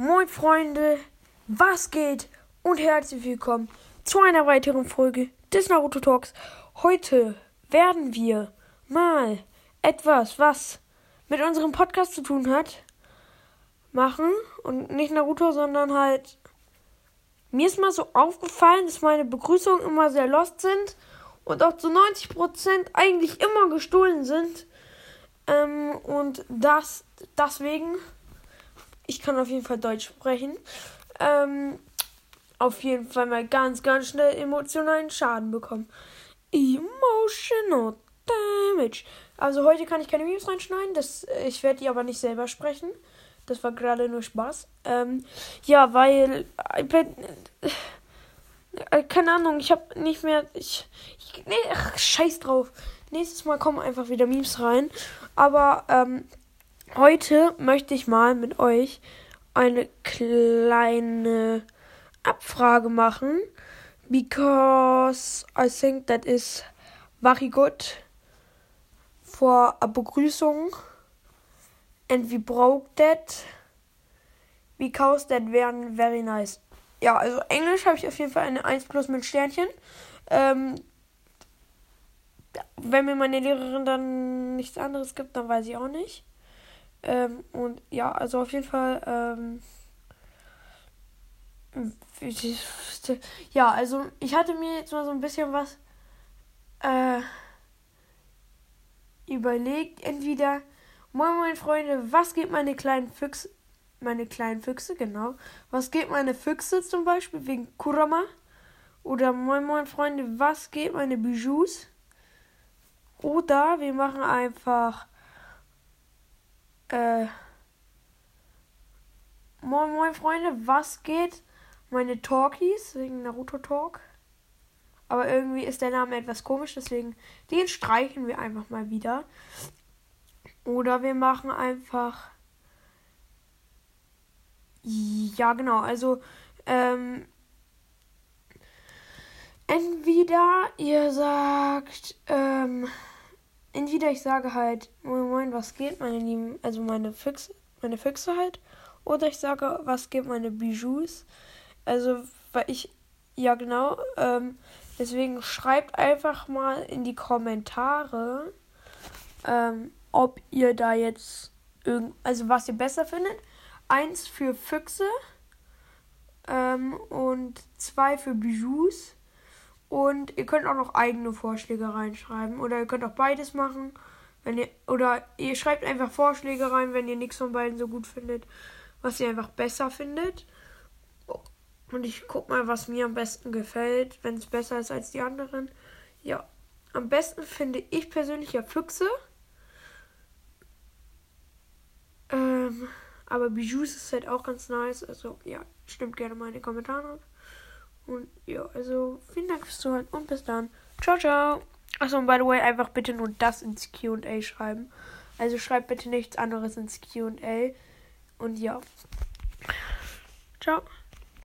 Moin Freunde, was geht und herzlich willkommen zu einer weiteren Folge des Naruto Talks. Heute werden wir mal etwas, was mit unserem Podcast zu tun hat, machen und nicht Naruto, sondern halt mir ist mal so aufgefallen, dass meine Begrüßungen immer sehr lost sind und auch zu 90% eigentlich immer gestohlen sind. Ähm, und das deswegen ich kann auf jeden Fall Deutsch sprechen. Ähm, auf jeden Fall mal ganz, ganz schnell emotionalen Schaden bekommen. Emotional Damage. Also heute kann ich keine Videos reinschneiden. Das, ich werde die aber nicht selber sprechen. Das war gerade nur Spaß. Ähm, ja, weil iPad. Äh, keine Ahnung, ich habe nicht mehr. Ich, ich, nee, ach, scheiß drauf. Nächstes Mal kommen einfach wieder Memes rein. Aber ähm, Heute möchte ich mal mit euch eine kleine Abfrage machen, because I think that is very good for a Begrüßung and we broke that because that wären very nice. Ja, also Englisch habe ich auf jeden Fall eine 1 plus mit Sternchen. Ähm, wenn mir meine Lehrerin dann nichts anderes gibt, dann weiß ich auch nicht. Ähm, und ja, also auf jeden Fall. Ähm, ja, also ich hatte mir jetzt mal so ein bisschen was äh, überlegt. Entweder, moin moin Freunde, was geht meine kleinen Füchse, meine kleinen Füchse, genau. Was geht meine Füchse zum Beispiel wegen Kurama? Oder moin moin Freunde, was geht meine Bijoux? Oder wir machen einfach äh, moin moin Freunde, was geht? Meine Talkies wegen Naruto Talk. Aber irgendwie ist der Name etwas komisch, deswegen den streichen wir einfach mal wieder. Oder wir machen einfach. Ja, genau. Also, ähm, entweder ihr sagt, ähm, entweder ich sage halt, moin moin, was geht, meine Lieben, also meine Füchse, meine Füchse halt, oder ich sage, was geht, meine Bijoux. Also, weil ich, ja genau, ähm, deswegen schreibt einfach mal in die Kommentare, ähm, ob ihr da jetzt irgend, also was ihr besser findet. Eins für Füchse ähm, und zwei für Bijoux. Und ihr könnt auch noch eigene Vorschläge reinschreiben. Oder ihr könnt auch beides machen. Wenn ihr, oder ihr schreibt einfach Vorschläge rein, wenn ihr nichts von beiden so gut findet, was ihr einfach besser findet. Und ich guck mal, was mir am besten gefällt, wenn es besser ist als die anderen. Ja, am besten finde ich persönlich ja Füchse. Ähm, aber Bijoux ist halt auch ganz nice. Also ja, stimmt gerne mal in die Kommentare. Und ja, also vielen Dank fürs Zuhören und bis dann. Ciao, ciao. Achso, und by the way, einfach bitte nur das ins QA schreiben. Also schreibt bitte nichts anderes ins QA. Und ja. Ciao.